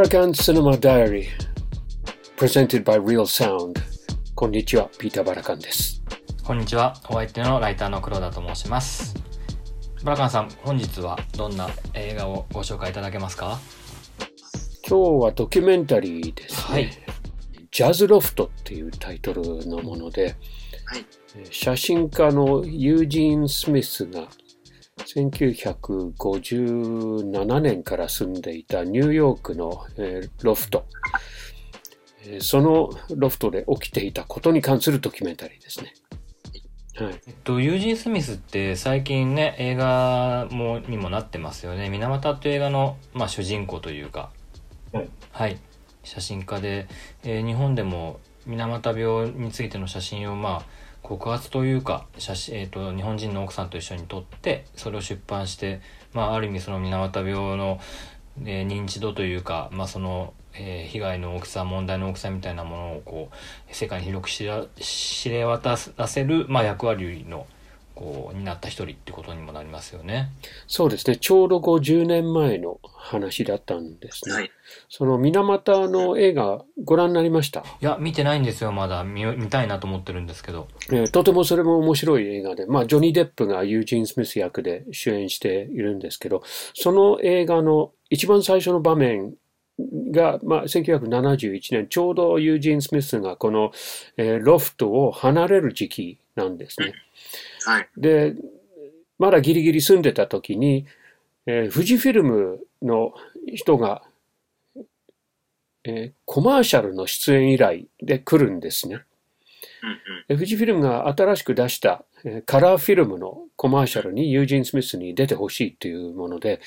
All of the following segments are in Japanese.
Barakan Cinema Diary Presented by Real Sound こんにちは、ピーター・バラカンです。こんにちは。お相手のライターの黒田と申します。バラカンさん、本日はどんな映画をご紹介いただけますか？今日はドキュメンタリーですね。はいジャズロフトっていうタイトルのもので、はい写真家のユージーン・スミスが1957年から住んでいたニューヨークの、えーロフト、えーそのロフトで起きていたことに関するドキュメンタリーですね。はい、えっと、ユージン・スミスって最近ね、映画もにもなってますよね。水俣っていう映画の、まあ、主人公というか、はい。写真家で、えー日本でも水俣病についての写真を、まあ、告発というか写真、えー、と日本人の奥さんと一緒に撮ってそれを出版して、まあ、ある意味その水俣病の、えー認知度というか、まあそのえー被害の大きさ問題の大きさみたいなものをこう世界に広く知ら知れ渡らせる、まあ、役割のこうになった一人ってことにもなりますよね。そうですね。ちょうど50年前の話だったんですね。はい。その水俣の映画ご覧になりました、いや見てないんですよまだ見見たいなと思ってるんですけど。えーとてもそれも面白い映画で、まあ、ジョニー・デップがユージン・スミス役で主演しているんですけど、その映画の一番最初の場面が、まあ、1971年、ちょうどユージン・スミスがこの、えーロフトを離れる時期なんですね。はい。で、まだギリギリ住んでた時に、えー富士フィルムの人が、えーコマーシャルの出演依頼で来るんですね。うんうん。で富士フィルムが新しく出した、えーカラーフィルムのコマーシャルにユージン・スミスに出てほしいというもので、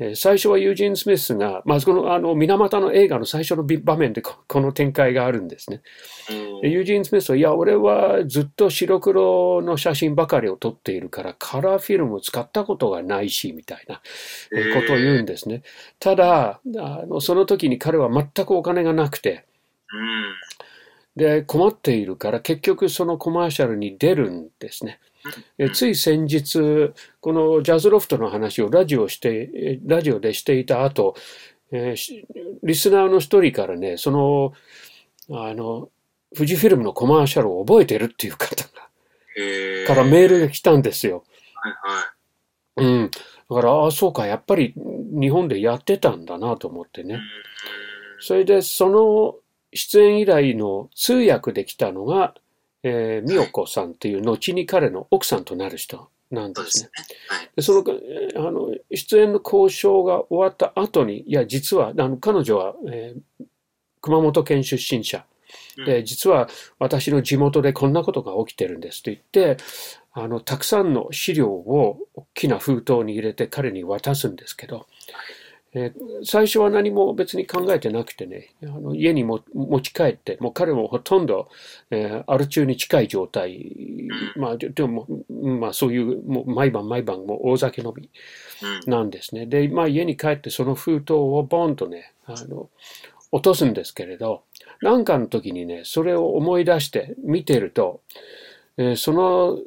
えー最初はユージン・スミスが、まあ、このあの水俣の映画の最初の場面でここの展開があるんですね。でユージン・スミスは、いや、俺はずっと白黒の写真ばかりを撮っているから、カラーフィルムを使ったことがないし、みたいなえーことを言うんですね。ただ、あのその時に彼は全くお金がなくて、うん。で、困っているから、結局そのコマーシャルに出るんですね。えつい先日、このジャズロフトの話をラジオして、えラジオでしていた後、えーしリスナーの一人からね、その、あの、富士フィルムのコマーシャルを覚えてるっていう方が、へーからメールが来たんですよ。はいはい。うん。だから、ああ、そうか、やっぱり日本でやってたんだなと思ってね。それで、その出演依頼の通訳できたのが、えー、美代子さんっていう、後に彼の奥さんとなる人なんですすね。。はい。で、その、えーあの、出演の交渉が終わった後に、いや、実は、あの、彼女は、えー熊本県出身者。で、実は私の地元でこんなことが起きてるんですと言って、あの、たくさんの資料を大きな封筒に入れて彼に渡すんですけど、えー最初は何も別に考えてなくてね、あの家にも持ち帰って、もう彼もほとんど、えーアル中に近い状態、まあ、ででも、うんまあそういう、もう毎晩毎晩もう大酒飲みうん。なんですね。で、まあ家に帰ってその封筒をボンとね、あの、落とすんですけれど、なんかの時にね、それを思い出して見てると、えーその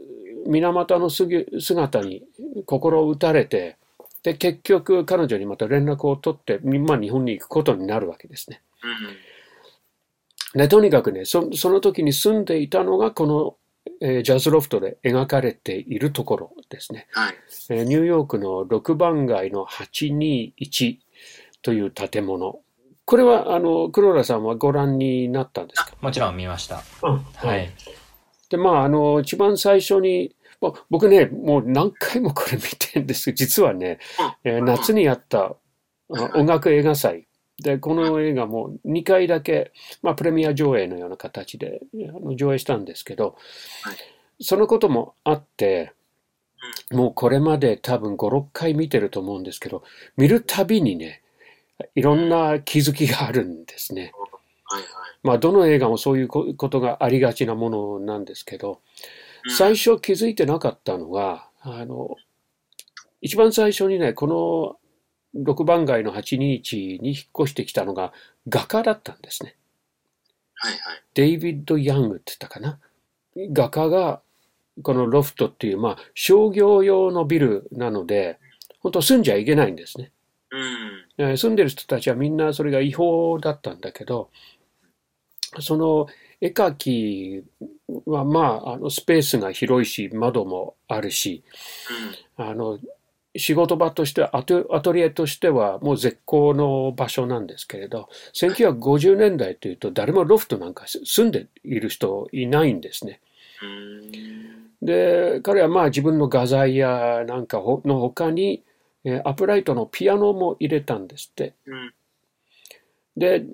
水俣の姿に心を打たれて、で、結局彼女にまた連絡を取って、まあ日本に行くことになるわけですね。で、とにかくね、そその時に住んでいたのがこの、えージャズロフトで描かれているところですね。はい。えーニューヨークの6番街の821という建物。これは、あの、黒田さんはご覧になったんですか？もちろん見ました。ははい。で、まあ、あの、一番最初に、まあ僕ね、もう何回もこれ見てるんですけど、実はね、えー夏にやったあ音楽映画祭。で、この映画も2回だけ、まあ、プレミア上映のような形であの上映したんですけどはい、そのこともあって、もうこれまで多分5、6回見てると思うんですけど、見るたびにね、いろんな気づきがあるんですね。まあ、どの映画もそういうこことがありがちなものなんですけど、うん最初気づいてなかったのが、あの、一番最初にね、この6番街の821に引っ越してきたのが画家だったんですね。はいはい。デイビッド・ヤングって言ったかな。画家が、このロフトっていう、まあ、商業用のビルなので、本当住んじゃいけないんですね。うん。えー住んでる人たちはみんなそれが違法だったんだけど、その絵描きはまあ、あのスペースが広いし、窓もあるし、あの、仕事場としてはアト、アトリエとしてはもう絶好の場所なんですけれど、1950年代というと誰もロフトなんか住んでいる人いないんですね。で、彼はまあ自分の画材やなんかほの他に、えーアップライトのピアノも入れたんですって。うん。で、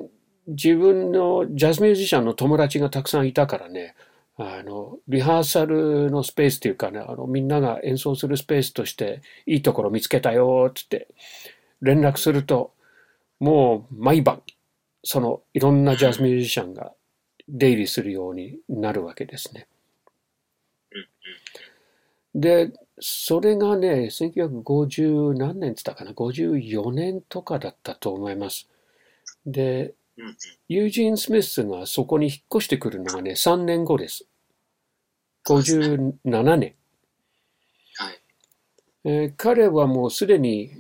自分のジャズミュージシャンの友達がたくさんいたからね、あの、リハーサルのスペースっていうかね、あの、みんなが演奏するスペースとして、いいところ見つけたよ、つって、連絡すると、もう毎晩、その、いろんなジャズミュージシャンが出入りするようになるわけですね。で、それがね、1950何年って言ったかな、54年とかだったと思います。で。ユージン・スミスがそこに引っ越してくるのがね、3年後です。57年。はい。えー彼はもうすでに、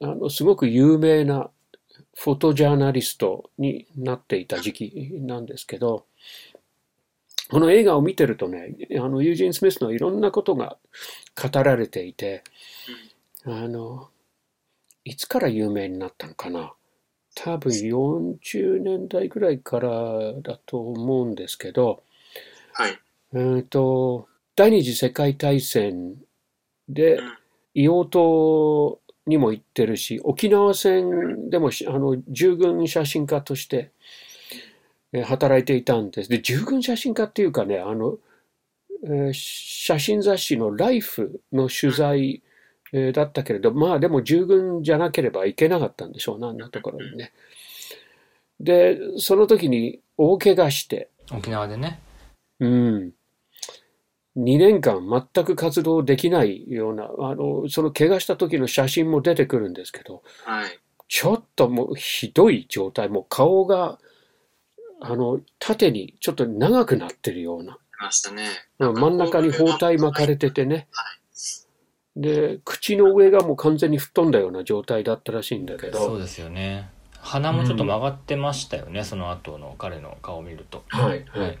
あの、すごく有名なフォトジャーナリストになっていた時期なんですけど、この映画を見てるとね、あの、ユージン・スミスのいろんなことが語られていて、あの、いつから有名になったのかな？多分40年代ぐらいからだと思うんですけど、はい。えーと、第二次世界大戦でうん硫黄島にも行ってるし、沖縄戦でもしあの従軍写真家としてえー働いていたんです。で、従軍写真家っていうかね、あの、えー写真雑誌のライフの取材、えーだったけれど、まあでも従軍じゃなければいけなかったんでしょうな、あんなところにね。で、その時に大怪我して、沖縄でねうん。2年間全く活動できないような、あの、その怪我した時の写真も出てくるんですけど、はい。ちょっともうひどい状態、もう顔が、あの、縦にちょっと長くなってるような、いましたね。うん真ん中に包帯巻かれててねは。で、口の上がもう完全に吹っ飛んだような状態だったらしいんだけど、そうですよね。鼻もちょっと曲がってましたよね、その後の彼の顔を見ると。はい、ははいい。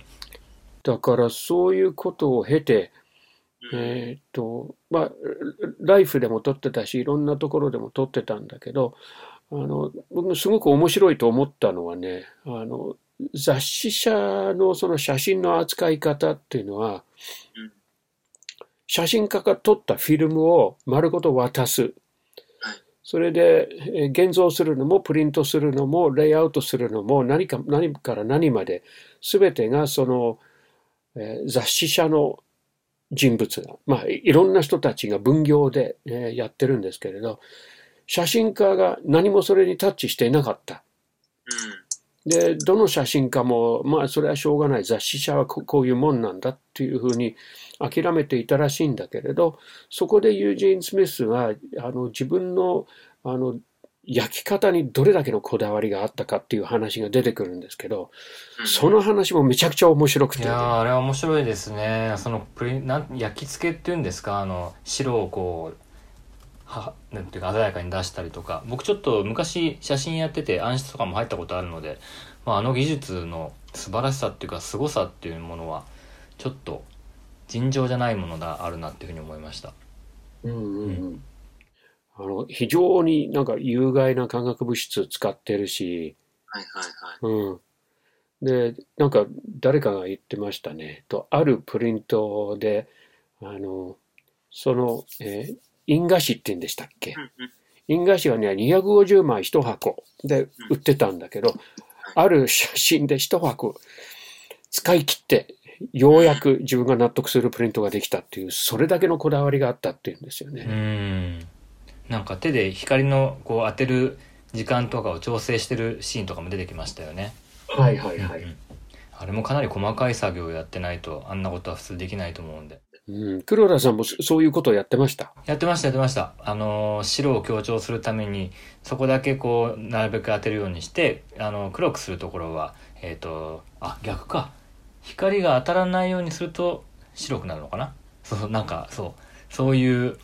だからそういうことを経て、うん。えーっと、まあ、ライフでも撮ってたし、いろんなところでも撮ってたんだけど、あの、僕すごく面白いと思ったのはね、あの、雑誌社のその写真の扱い方っていうのはうん、写真家が撮ったフィルムを丸ごと渡すはい。それで、えー現像するのも、プリントするのも、レイアウトするのも、何か、何から何まで、すべてがその、えー雑誌社の人物が、まあ、いいろんな人たちが分業で、えーやってるんですけれど、写真家が何もそれにタッチしていなかった。で、どの写真家も、まあ、それはしょうがない。雑誌社はここういうもんなんだっていうふうに諦めていたらしいんだけれど、そこでユージン・スミスが、あの、自分の、あの、焼き方にどれだけのこだわりがあったかっていう話が出てくるんですけど、うん。その話もめちゃくちゃ面白くて、いやーあれは面白いですねそのプリなん焼き付けっていうんですか？あの白をこうはなんていうか鮮やかに出したりとか僕ちょっと昔写真やってて暗室とかも入ったことあるので、まあ、あの技術の素晴らしさっていうか凄さっていうものはちょっと尋常じゃないものがあるなっていうふうに思いましたうんうんうんあの、非常になんか有害な化学物質使ってるし、はいはいはい。うん。で、なんか誰かが言ってましたね。と、あるプリントで、あの、その、えー印画紙って言うんでしたっけ？うんうん。印画紙はね、250枚1箱で売ってたんだけど、ある写真で1箱使い切って、ようやく自分が納得するプリントができたっていう、それだけのこだわりがあったっていうんですようね。んなんか手で光のこう当てる時間とかを調整してるシーンとかも出てきましたよねはいはいはい。うんあれもかなり細かい作業をやってないとあんなことは普通できないと思うんでうん、黒田さんもそそういうことをやってました？やってましたやってました。あのー白を強調するためにそこだけこうなるべく当てるようにしてあの黒くするところはえっ、とあ逆か。光が当たらないようにすると白くなるのかな？そうなんかそう。そういう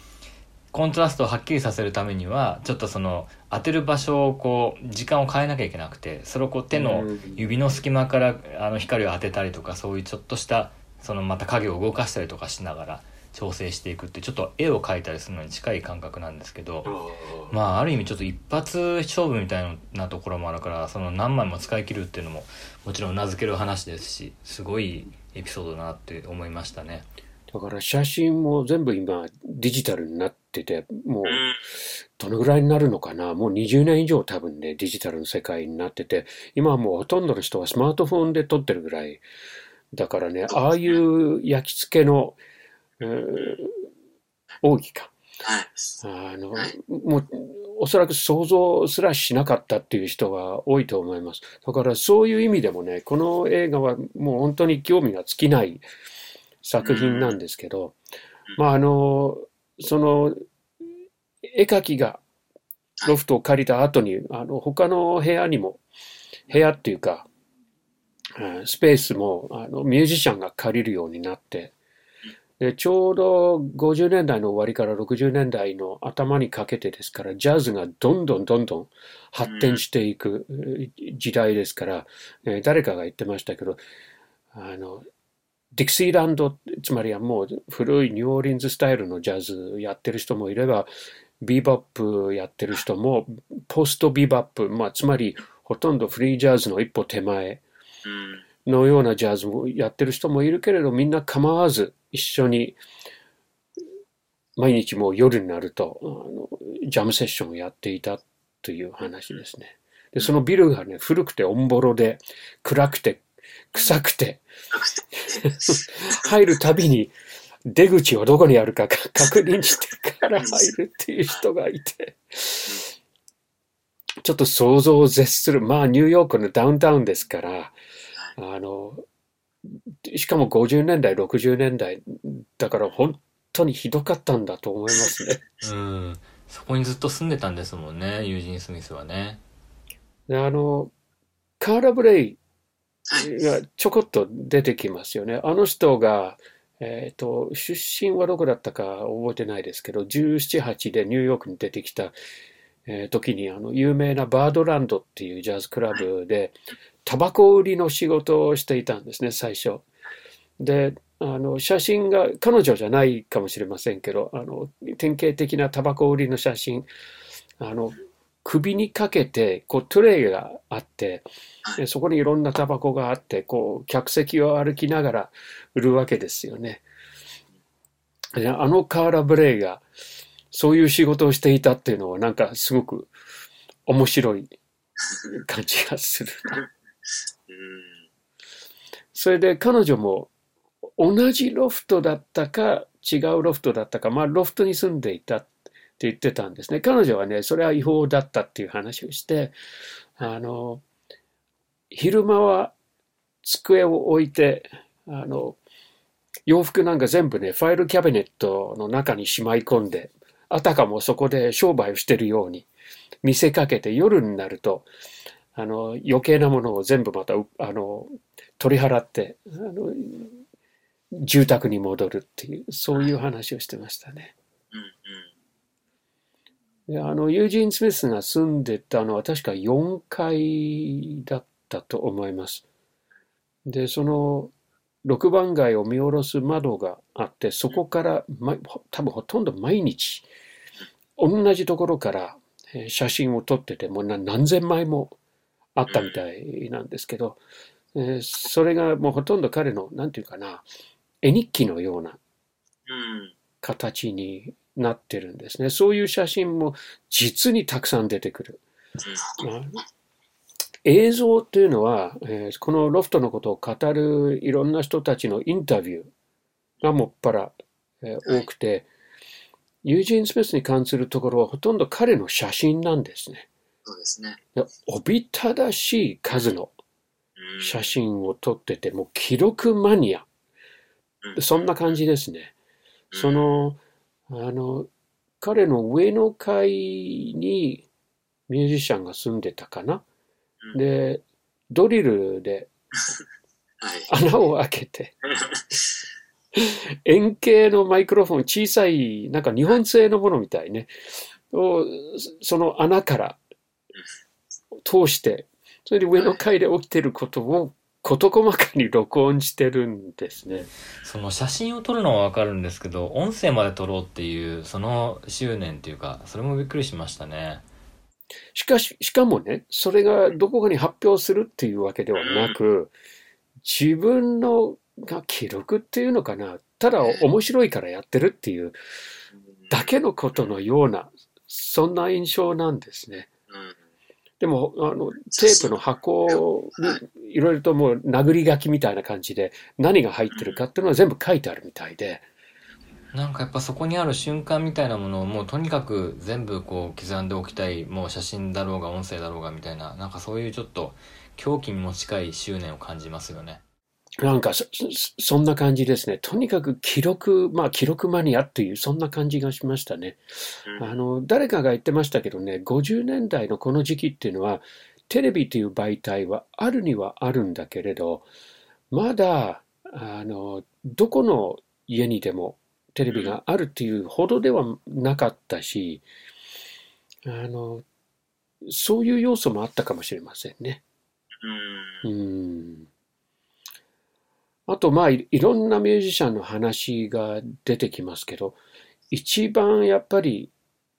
コントラストをはっきりさせるためにはちょっとその当てる場所をこう時間を変えなきゃいけなくてそれをこう手の指の隙間からあの光を当てたりとかそういうちょっとしたそのまた影を動かしたりとかしながら調整していくってちょっと絵を描いたりするのに近い感覚なんですけどまあある意味ちょっと一発勝負みたいなところもあるからその何枚も使い切るっていうのももちろん名付ける話ですしすごいエピソードだなって思いましたね。だから写真も全部今デジタルになってて、もうどのぐらいになるのかな？もう20年以上多分ね、デジタルの世界になってて、今はもうほとんどの人はスマートフォンで撮ってるぐらい。だからね、ああいう焼き付けの、えー、奥義か。あの、もう、おそらく想像すらしなかったっていう人が多いと思います。だからそういう意味でもね、この映画はもう本当に興味が尽きない作品なんですけど、まああの、その、絵描きがロフトを借りた後に、あの、他の部屋にも、部屋っていうか、スペースもあのミュージシャンが借りるようになって、でちょうど50年代の終わりから60年代の頭にかけてですから、ジャズがどんどんどんどん発展していく時代ですから、え誰かが言ってましたけど、あの、ディクシーランド、つまりはもう古いニューオーリンズスタイルのジャズやってる人もいれば、ビーバップやってる人も、ポストビーバップ、まあ、つまりほとんどフリージャズの一歩手前のようなジャズもやってる人もいるけれど、みんな構わず一緒に毎日もう夜になるとあのジャムセッションをやっていたという話ですね。で、そのビルがね、古くてオンボロで暗くて臭くて、入るたびに出口はどこにあるか確認してから入るっていう人がいて、ちょっと想像を絶する。まあ、ニューヨークのダウンタウンですから、あの、しかも50年代、60年代、だから本当にひどかったんだと思いますね。うん。そこにずっと住んでたんですもんね、ユージン・スミスはね。であの、カーラ・ブレイがちょこっと出てきますよね。あの人が、えっ、ー、と、出身はどこだったか覚えてないですけど、17、8でニューヨークに出てきた、えー、時に、あの、有名なバードランドっていうジャズクラブで、タバコ売りの仕事をしていたんですね、最初。で、あの、写真が、彼女じゃないかもしれませんけど、あの、典型的なタバコ売りの写真、あの、首にかけて、こう、トレイがあって、そこにいろんなタバコがあって、こう、客席を歩きながら売るわけですよね。あのカーラ・ブレイが、そういう仕事をしていたっていうのは、なんかすごく面白い 感じがするそれで彼女も同じロフトだったか違うロフトだったか、まあロフトに住んでいたって言ってたんですね。彼女はね、それは違法だったっていう話をして、あの、昼間は机を置いて、あの、洋服なんか全部ね、ファイルキャビネットの中にしまい込んで、あたかもそこで商売をしてるように見せかけて夜になると、あの、余計なものを全部また、あの、取り払って、あの、住宅に戻るっていう、そういう話をしてましたね。であの、ユージン・スミスが住んでたのは確か4階だったと思います。で、その6番街を見下ろす窓があって、そこから、ま、多分ほとんど毎日、同じところから写真を撮ってて、もう何千枚もあったみたいなんですけど、えそれがもうほとんど彼の、なんていうかな、絵日記のような形になってるんですね。そういう写真も実にたくさん出てくる。映像っていうのは、えー、このロフトのことを語るいろんな人たちのインタビューがもっぱら、えー、多くて、ユージン・スミスに関するところはほとんど彼の写真なんですね。そうですね。おびただしい数の写真を撮ってて、もう記録マニア。そんな感じですね。その、あの、彼の上の階にミュージシャンが住んでたかな。で、ドリルで 穴を開けて、円形のマイクロフォン、小さい、なんか日本製のものみたいね。をその穴から通して、それで上の階で起きてることを事細かに録音してるんですね。その写真を撮るのはわかるんですけど、音声まで撮ろうっていう、その執念っていうか、それもびっくりしましたね。しかし、しかもね、それがどこかに発表するっていうわけではなく、自分のが記録っていうのかな、ただ面白いからやってるっていうだけのことのような、そんな印象なんですね。うんでも、あの、テープの箱にいろいろともう殴り書きみたいな感じで何が入ってるかっていうのは全部書いてあるみたいで、なんかやっぱそこにある瞬間みたいなものをもうとにかく全部こう刻んでおきたい、もう写真だろうが音声だろうがみたいな、なんかそういうちょっと狂気にも近い執念を感じますよね。なんかそ、そそんな感じですね。とにかく記録、まあ記録マニアっていう、そんな感じがしましたね。うんあの、誰かが言ってましたけどね、50年代のこの時期っていうのは、テレビという媒体はあるにはあるんだけれど、まだ、あの、どこの家にでもテレビがあるっていうほどではなかったし、あの、そういう要素もあったかもしれませんね。うんうんあと、まあ、いいろんなミュージシャンの話が出てきますけど、一番やっぱり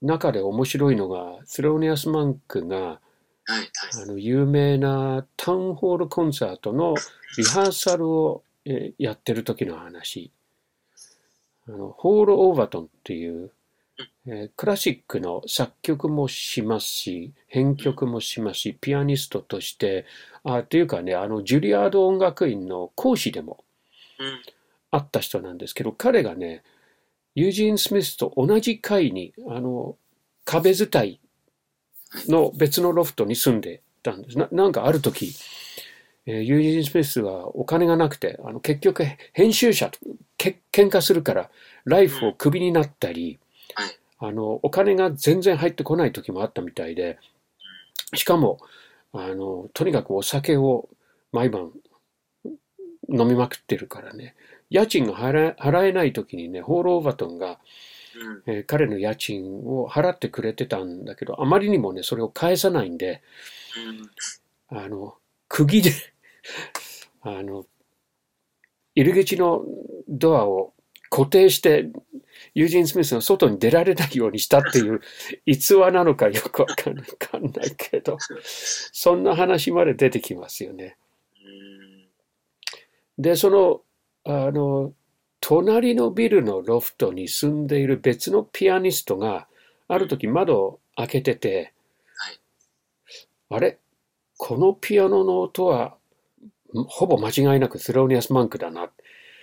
中で面白いのが、スローニアス・マンクが、はいはいあの、有名なタウンホールコンサートのリハーサルを、えーやってる時の話。あの、ホール・オーバトンっていう、えークラシックの作曲もしますし、編曲もしますし、ピアニストとして、あ、っていうかね、あの、ジュリアード音楽院の講師でもうんあった人なんですけど、彼がね、ユージン・スミスと同じ階に、あの、壁伝いの別のロフトに住んでたんです。ななんかある時、えーユージン・スミスはお金がなくて、あの結局編集者とけ喧嘩するから、ライフをクビになったり、はいあの、お金が全然入ってこない時もあったみたいで、しかも、あの、とにかくお酒を毎晩飲みまくってるからね、家賃が払えない時にね、ホール・オーバトンが、うん。えー彼の家賃を払ってくれてたんだけど、あまりにもね、それを返さないんで、うん。あの、釘で、あの、入り口のドアを固定して、ユージン・スミスの外に出られないようにしたっていう 逸話なのかよくわかんないけど、そんな話まで出てきますよね。うんで、その、あの、隣のビルのロフトに住んでいる別のピアニストが、ある時窓を開けてて、はいあれ？このピアノの音は、ほぼ間違いなくスローニアス・マンクだな。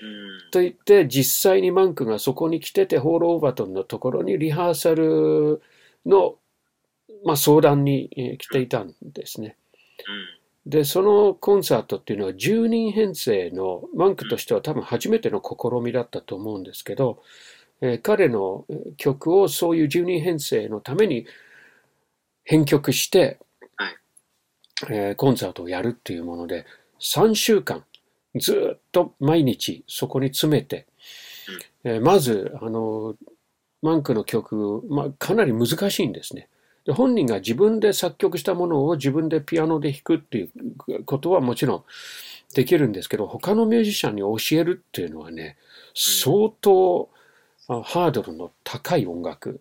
うん。と言って、実際にマンクがそこに来てて、ホール・オーバトンのところにリハーサルの、まあ、相談にえー来ていたんですね。で、そのコンサートっていうのは10人編成の、マンクとしては多分初めての試みだったと思うんですけど、えー彼のえー曲をそういう10人編成のために編曲して、はい。えーコンサートをやるっていうもので、3週間ずっと毎日そこに詰めて、えーまず、あの、マンクの曲、まあ、かなり難しいんですね。で本人が自分で作曲したものを自分でピアノで弾くっていうことはもちろんできるんですけど、他のミュージシャンに教えるっていうのはね、相当あハードルの高い音楽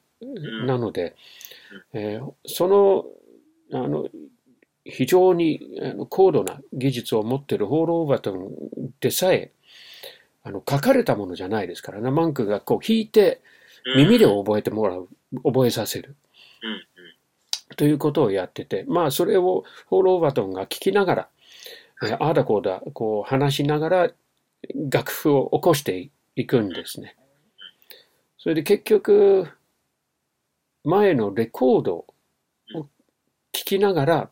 なので、えーその、あの、非常に高度な技術を持っているホール・オーバートンでさえ、あの、書かれたものじゃないですからね、マンクがこう弾いて耳で覚えてもらう、覚えさせる。ということをやってて、まあ、それをホール・オーバートンが聞きながら、えーああだこうだ、こう話しながら楽譜を起こしていくんですね。それで結局、前のレコードを聞きながら、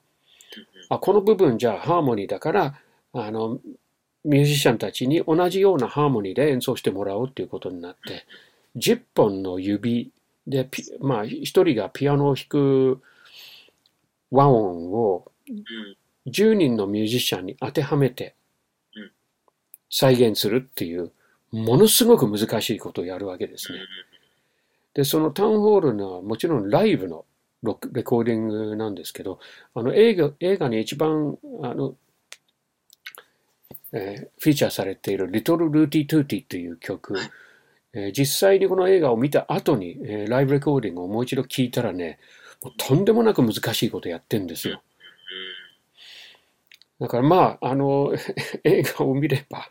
あ、この部分じゃあハーモニーだから、あの、ミュージシャンたちに同じようなハーモニーで演奏してもらおうっていうことになって、10本の指でピ、まあ、一人がピアノを弾く和音をうん。10人のミュージシャンに当てはめてうん。再現するっていうものすごく難しいことをやるわけですね。で、そのタウンホールのはもちろんライブのレコーディングなんですけど、あの映画映画に一番あの、えー、フィーチャーされているリトル・ルーティ・トゥーティという曲、えー、実際にこの映画を見た後に、えー、ライブレコーディングをもう一度聞いたらね、もうとんでもなく難しいことやってんですよ。だからまあ、あの、映画を見れば、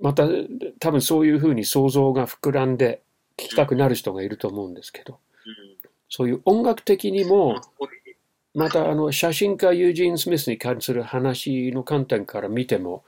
また多分そういうふうに想像が膨らんで聞きたくなる人がいると思うんですけど、そういう音楽的にも、またあの写真家ユージン・スミスに関する話の観点から見ても、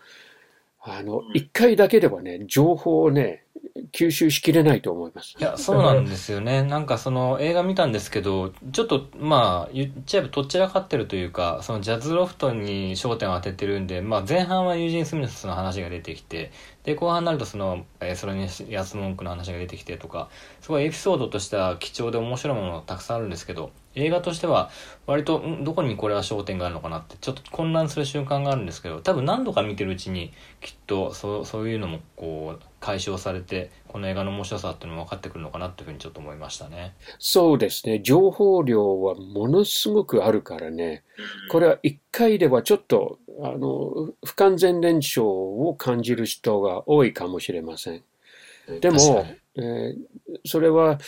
あの、一回だけではね、情報をね、吸収しきれないと思います。いや、そうなんですよね。なんかその映画見たんですけど、ちょっとまあ言っちゃえばとっちらかってるというか、そのジャズロフトに焦点を当ててるんで、まあ前半はユージン・スミスの話が出てきて、で、後半になるとその、えー、それに安文句の話が出てきてとか、すごいエピソードとしては貴重で面白いものたくさんあるんですけど、映画としては割とんどこにこれは焦点があるのかなってちょっと混乱する瞬間があるんですけど多分何度か見てるうちにきっとそうそういうのもこう解消されてこの映画の面白さっていうのも分かってくるのかなっていうふうにちょっと思いましたね。そうですね情報量はものすごくあるからねこれは一回ではちょっとあの不完全燃焼を感じる人が多いかもしれません。でも、えー、それは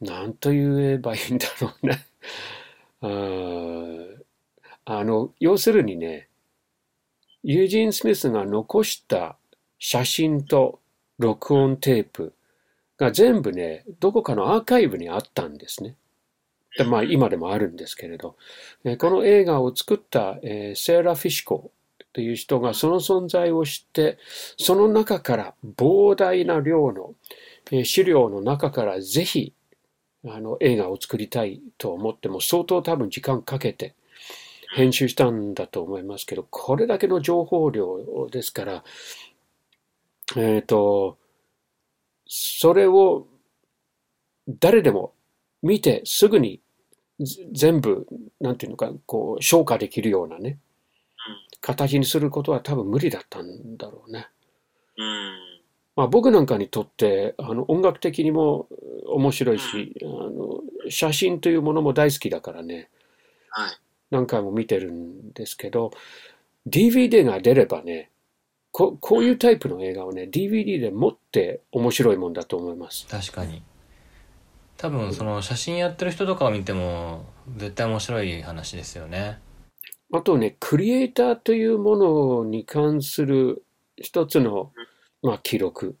何と言えばいいんだろうね。あの、要するにね、ユージン・スミスが残した写真と録音テープが全部ね、どこかのアーカイブにあったんですね。でまあ今でもあるんですけれど、この映画を作った、えー、セーラ・フィシコという人がその存在を知って、その中から膨大な量の、え、資料の中からぜひあの映画を作りたいと思っても相当多分時間かけて編集したんだと思いますけど、これだけの情報量ですから、えっ、ー、と、それを誰でも見てすぐに全部、なんていうのか、こう、消化できるようなね、形にすることは多分無理だったんだろうね。まあ、僕なんかにとってあの音楽的にも面白いし、あの写真というものも大好きだからね、はい、何回も見てるんですけど DVD が出ればねここういうタイプの映画をね DVD で持って面白いもんだと思います。確かに。多分その写真やってる人とかを見ても絶対面白い話ですよね。あとねクリエイターというものに関する一つの、まあ、記録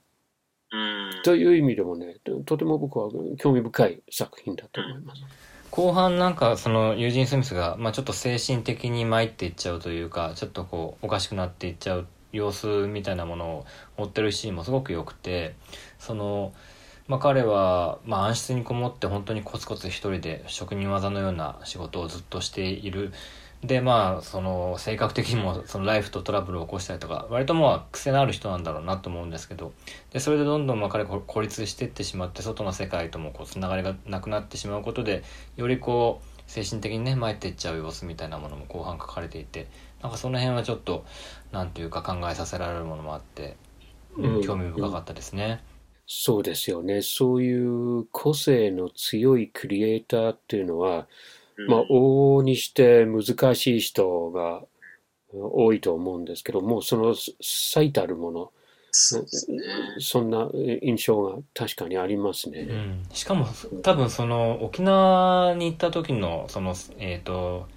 という意味でもね、とても僕は興味深い作品だと思います。後半なんかそのユージン・スミスが、まあ、ちょっと精神的に参っていっちゃうというかちょっとこうおかしくなっていっちゃう様子みたいなものを持ってるシーンもすごく良くてその、まあ、彼は、まあ、暗室にこもって本当にコツコツ一人で職人技のような仕事をずっとしているでまあその性格的にもそのライフとトラブルを起こしたりとか割とまあ癖のある人なんだろうなと思うんですけどでそれでどんどんまあ彼孤立していってしまって外の世界ともこうつながりがなくなってしまうことでよりこう精神的にね参っていっちゃう様子みたいなものも後半書かれていてなんかその辺はちょっと何ていうか考えさせられるものもあって、うん、興味深かったですね。そうですよね。そういう個性の強いクリエイターっていうのは、まあ、往々にして難しい人が多いと思うんですけど、もうその最たるもの、そね、そんな印象が確かにありますね。うん、しかも多分その沖縄に行った時のその、えっ、ー、と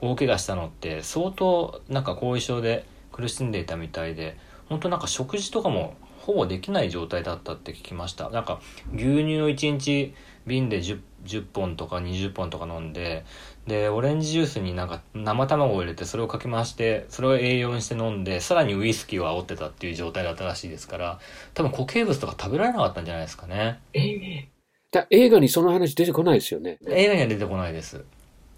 大怪我したのって相当なんか後遺症で苦しんでいたみたいで本当なんか食事とかもほぼできない状態だったって聞きました。なんか牛乳を1日瓶で 10, 10本とか20本とか飲んででオレンジジュースになんか生卵を入れてそれをかき回してそれを栄養にして飲んでさらにウイスキーを煽ってたっていう状態だったらしいですから多分固形物とか食べられなかったんじゃないですかね。えだ映画にその話出てこないですよね。映画には出てこないです。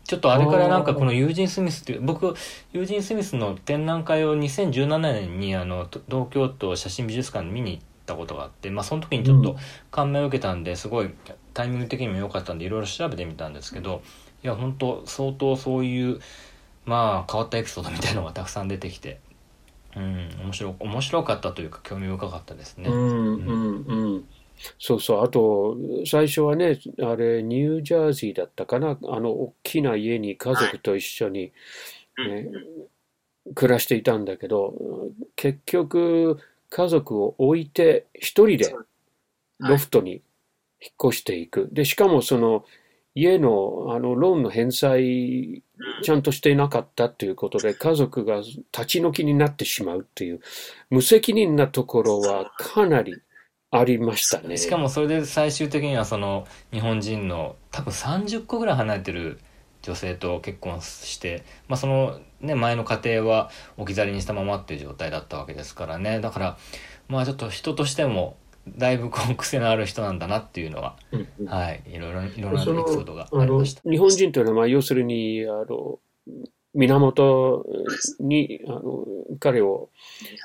ちょっとあれからなんかこのユージン・スミスっていう僕ユージン・スミスの展覧会を2017年にあの東京都写真美術館に見に行ったことがあって、まあ、その時にちょっと感銘を受けたんですごいタイミング的にも良かったんでいろいろ調べてみたんですけどいや本当相当そういうまあ変わったエピソードみたいのがたくさん出てきてうん、面白面白かったというか興味深かったですね。うんうんうん。そうそう。あと、最初はね、あれ、ニュージャージーだったかな？あの、大きな家に家族と一緒に、うんね暮らしていたんだけど、結局、家族を置いて一人でロフトに引っ越していく。で、しかもその、家の、あの、ローンの返済、ちゃんとしていなかったということで、家族が立ち退きになってしまうっていう、無責任なところはかなりありましたね。しかもそれで最終的にはその日本人の多分30個ぐらい離れてる女性と結婚して、まあ、その、ね、前の家庭は置き去りにしたままっていう状態だったわけですからねだからまあちょっと人としてもだいぶこう癖のある人なんだなっていうのは、うんうんはいいろいろいろんなエピソードがありました。日本人というのは、まあ、要するに、あの、源に、あの、彼を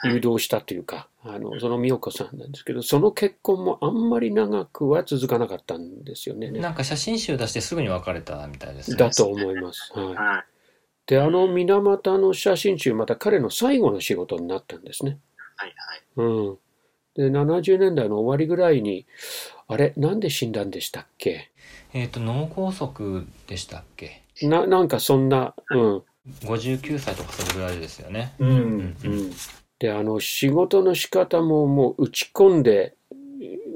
誘導したというか、あの、その美代子さんなんですけど、その結婚もあんまり長くは続かなかったんですよね。なんか写真集出してすぐに別れたみたいですね。だと思います。はい。はい。で、あの水俣の写真集、また彼の最後の仕事になったんですね。はい。はい。うん。で、70年代の終わりぐらいに、あれ、なんで死んだんでしたっけ？えっ、と脳梗塞でしたっけ？な、なんかそんな、うん。59歳とかそれぐらいですよね。うんうんで、あの、仕事の仕方ももう打ち込んで、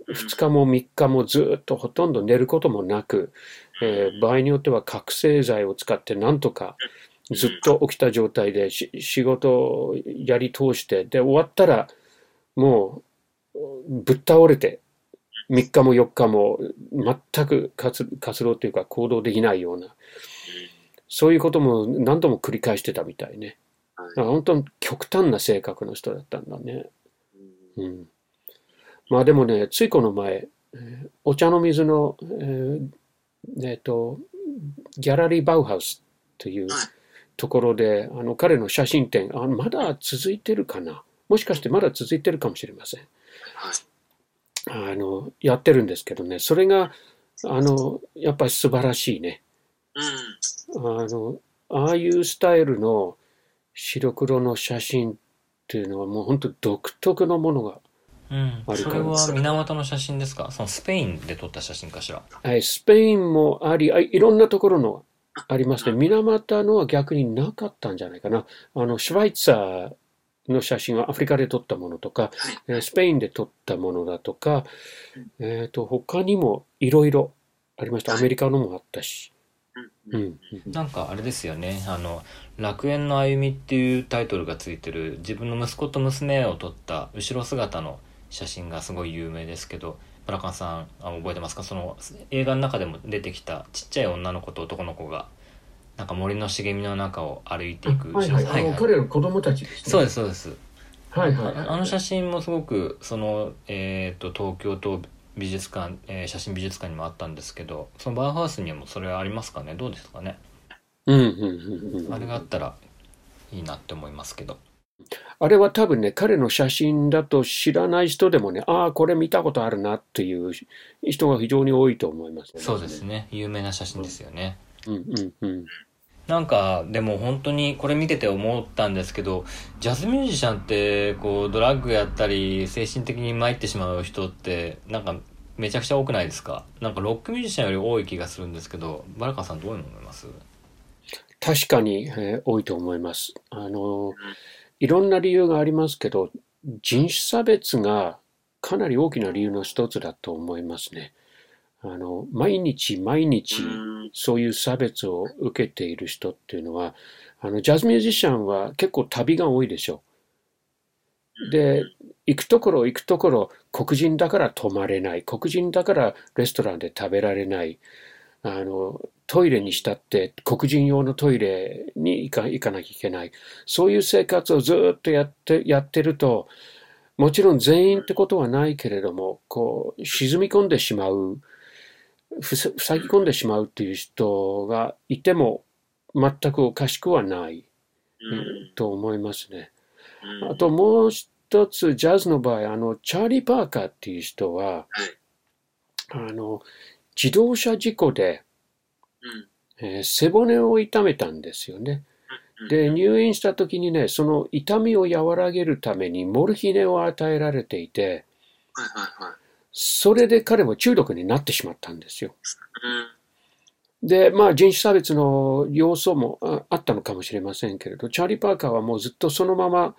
2日も3日もずっとほとんど寝ることもなく、えー場合によっては覚醒剤を使ってなんとかずっと起きた状態でし仕事をやり通して、で、終わったらもうぶっ倒れて、3日も4日も全く活活動というか行動できないような、そういうことも何度も繰り返してたみたいね。だから本当に極端な性格の人だったんだね。うん。まあでもね、ついこの前、えーお茶の水の、えーえーと、ギャラリーバウハウスというはいところで、あの彼の写真展、あまだ続いてるかな？もしかしてまだ続いてるかもしれません。はい。あの、やってるんですけどね、それが、あの、やっぱり素晴らしいね。うん。あの、ああいうスタイルの白黒の写真っていうのはもう本当独特のものが、うんあるからそれは源の写真ですか？そのスペインで撮った写真かしら？はいスペインもあり、あいろんなところのありますね。水俣のは逆になかったんじゃないかな。あの、シュワイツァーの写真はアフリカで撮ったものとか、はい。えースペインで撮ったものだとか、えっと、他にもいろいろありました。アメリカのもあったし。うん。うん。なんかあれですよねあの「楽園の歩み」っていうタイトルがついてる自分の息子と娘を撮った後ろ姿の写真がすごい有名ですけどブラカンさんあ覚えてますか？その映画の中でも出てきたちっちゃい女の子と男の子がなんか森の茂みの中を歩いていくはいはい。あの、彼の子供たちですね。そうですそうですはいはい。ああの写真もすごくその、えー、と東京都美術館、えー写真美術館にもあったんですけどそのバウハウスにもそれはありますかね？どうですかね？うんうんうんうん。あれがあったらいいなって思いますけどあれは多分ね、彼の写真だと知らない人でもね、ああ、これ見たことあるなっていう人が非常に多いと思います、そうです。ね有名な写真ですよねうんうんうん。なんかでも本当にこれ見てて思ったんですけどジャズミュージシャンってこうドラッグやったり精神的に参ってしまう人ってなんかめちゃくちゃ多くないですか？なんかロックミュージシャンより多い気がするんですけどバラカンさんどういうの思います？確かに、えー多いと思います。あの、いろんな理由がありますけど、人種差別がかなり大きな理由の一つだと思いますね。あの、毎日毎日うん。そういう差別を受けている人っていうのは、あの、ジャズミュージシャンは結構旅が多いでしょう。で、行くところ行くところ、黒人だから泊まれない。黒人だからレストランで食べられない。あの、トイレにしたって黒人用のトイレに行か行かなきゃいけない。そういう生活をずっとやって、やってると、もちろん全員ってことはないけれども、こう、沈み込んでしまう、ふさ塞ぎ込んでしまうっていう人がいても全くおかしくはない、うん。と思いますね。うんあともう一つ、ジャズの場合、あの、チャーリー・パーカーっていう人は、はいあの、自動車事故で、うん。えー背骨を痛めたんですよね。で、入院した時にね、その痛みを和らげるためにモルヒネを与えられていて。それで彼も中毒になってしまったんですよ。うん。で、まあ人種差別の要素もああったのかもしれませんけれど、チャーリー・パーカーはもうずっとそのまま、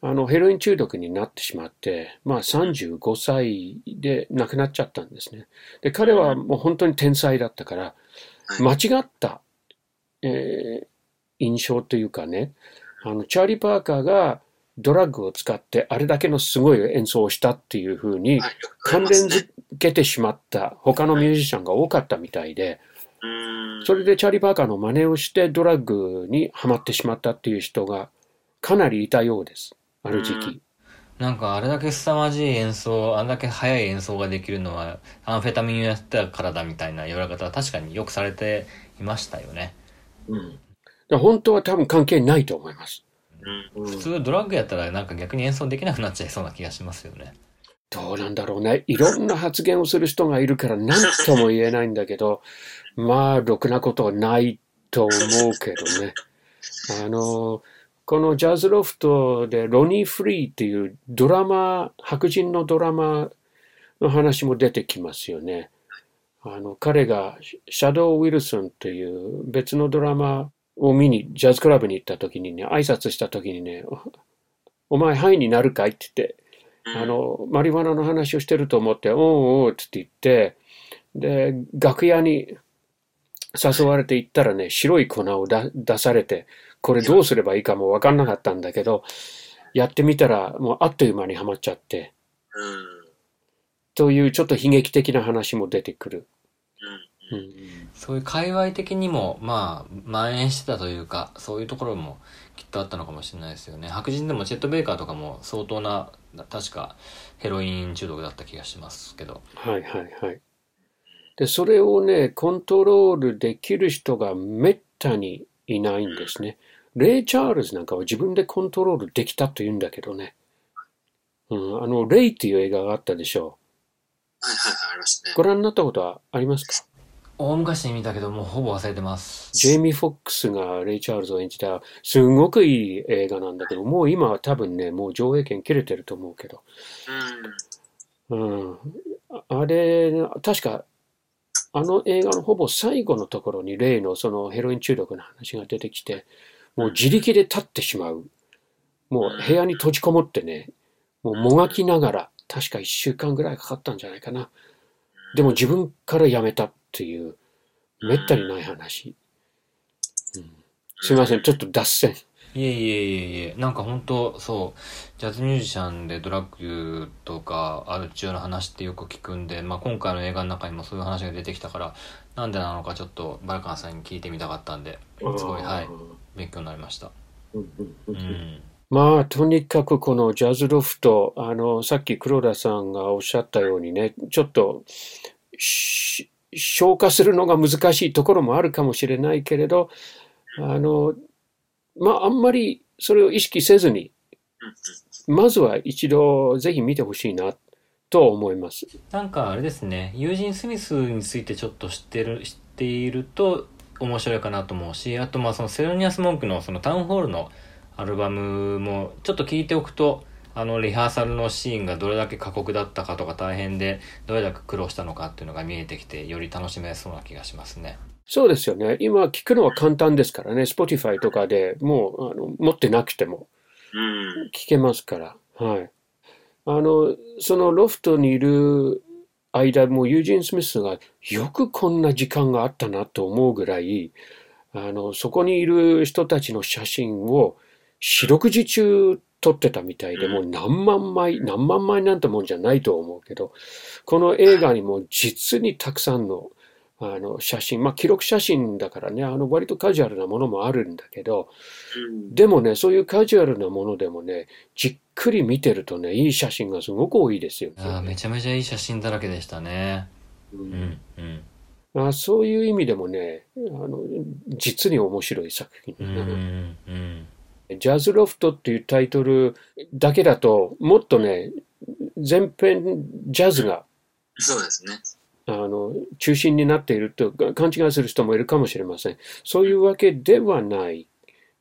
あの、ヘロイン中毒になってしまって、まあ35歳で亡くなっちゃったんですね。で、彼はもう本当に天才だったから、はい間違った、えー印象というかね、あの、チャーリー・パーカーがドラッグを使ってあれだけのすごい演奏をしたっていうふうに関連づけてしまった他のミュージシャンが多かったみたいで、うん。それでチャーリー・パーカーの真似をしてドラッグにはまってしまったっていう人がかなりいたようです。ある時期。なんかあれだけ凄まじい演奏、あれだけ速い演奏ができるのは、アンフェタミンをやってたからだみたいな言われ方は確かによくされていましたよね。うんで本当は多分関係ないと思います。うん。うん普通ドラッグやったらなんか逆に演奏できなくなっちゃいそうな気がしますよね。どうなんだろうね。いろんな発言をする人がいるから何とも言えないんだけど、まあ、ろくなことはないと思うけどね。あの、このジャズロフトでロニー・フリーっていうドラマ、白人のドラマの話も出てきますよね。あの、彼がシャドウ・ウィルソンという別のドラマを見に、ジャズクラブに行った時にね、挨拶した時にね、おお前、ハイになるかいって言って、あの、マリファナの話をしてると思って、おうおうって言って、で、楽屋に誘われて行ったらね、白い粉をだ出されて、これどうすればいいかもわかんなかったんだけど、やってみたら、もうあっという間にはまっちゃって、うん。というちょっと悲劇的な話も出てくる。うん。うんそういう界隈的にも、まあ、蔓延してたというか、そういうところもきっとあったのかもしれないですよね。白人でもチェット・ベイカーとかも相当な、確かヘロイン中毒だった気がしますけど。はいはいはい。で、それをね、コントロールできる人がめったにいないんですね。レイ・チャールズなんかは自分でコントロールできたと言うんだけどね。うん、あの、レイっていう映画があったでしょはいはいはい、ありますねう。。ご覧になったことはありますか？大昔に見たけど、もうほぼ忘れてます。ジェイミー・フォックスがレイ・チャールズを演じた、すごくいい映画なんだけど、もう今は多分ね、もう上映権切れてると思うけど。うん。うん。ああれ、確か、あの映画のほぼ最後のところに例のそのヘロイン中毒の話が出てきて、もう自力で立ってしまう。もう部屋に閉じこもってね、もうもがきながら、確か一週間ぐらいかかったんじゃないかな。でも自分から辞めたっていう、めったにない話。うん、すいません、ちょっと脱線。いえいえいえいえ、なんか本当そう、ジャズミュージシャンでドラッグとかアル中の話ってよく聞くんで、まあ今回の映画の中にもそういう話が出てきたから、なんでなのかちょっとバルカンさんに聞いてみたかったんで、すごい、はい、勉強になりました。うんうんううんん。まあ、とにかくこのジャズロフト、あの、さっき黒田さんがおっしゃったようにね、ちょっと、し消化するのが難しいところもあるかもしれないけれど、あの、まあ、あんまりそれを意識せずに、まずは一度ぜひ見てほしいなと思います。なんかあれですね、ユージン・スミスについてちょっと知ってる、知っていると面白いかなと思うし、あとまあそのセロニアス・モンクのそのタウンホールのアルバムもちょっと聞いておくと、あのリハーサルのシーンがどれだけ過酷だったかとか大変でどれだけ苦労したのかっていうのが見えてきてより楽しめそうな気がしますね。そうですよね。今聞くのは簡単ですからね。Spotify とかでもうあの持ってなくてもうん。聞けますから。はい。あの、そのロフトにいる間、もうユージン・スミスがよくこんな時間があったなと思うぐらい、あの、そこにいる人たちの写真を四六時中撮ってたみたいで、もう何万枚、何万枚なんてもんじゃないと思うけど、この映画にも実にたくさんのあの写真、まあ記録写真だからね、あの割とカジュアルなものもあるんだけど、うん。でもね、そういうカジュアルなものでもね、じっくり見てるとね、いい写真がすごく多いですよ。ああ、めちゃめちゃいい写真だらけでしたね。ううんん、うん。あそういう意味でもね、あの実に面白い作品う、ん、うん。ジャズロフトっていうタイトルだけだと、もっとね、全編ジャズがそうですね。あの中心になっていると勘違いする人もいるかもしれません。そういうわけではない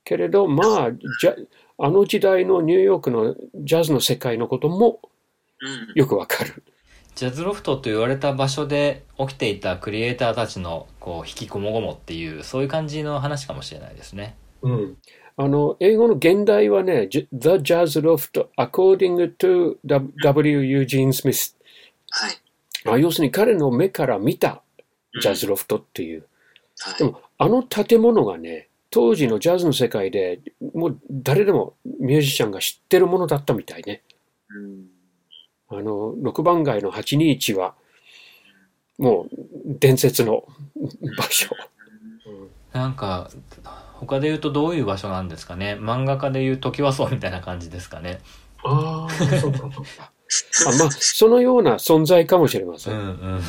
けれど、まあ、じゃあの時代のニューヨークのジャズの世界のこともうん。よくわかる。ジャズロフトと言われた場所で起きていたクリエイターたちのこう引きこもごもっていうそういう感じの話かもしれないですね。うん。あの、英語の現代はね、じ The Jazz Loft according to W. Eugene Smith。はい。あ要するに彼の目から見たジャズロフトっていう。はい。でも、あの建物がね、当時のジャズの世界でもう誰でもミュージシャンが知ってるものだったみたいね。うん。あの、6番街の821は、もう伝説の場所。なんか他で言うとどういう場所なんですかね？漫画家で言う時はそうみたいな感じですかね？ああ、そうか、そうか。あまあ、そのような存在かもしれませ。うんんうん。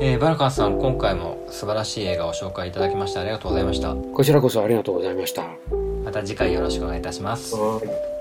えーバルカンさん今回も素晴らしい映画を紹介いただきましてありがとうございました。こちらこそありがとうございました。また次回よろしくお願いいたします。はい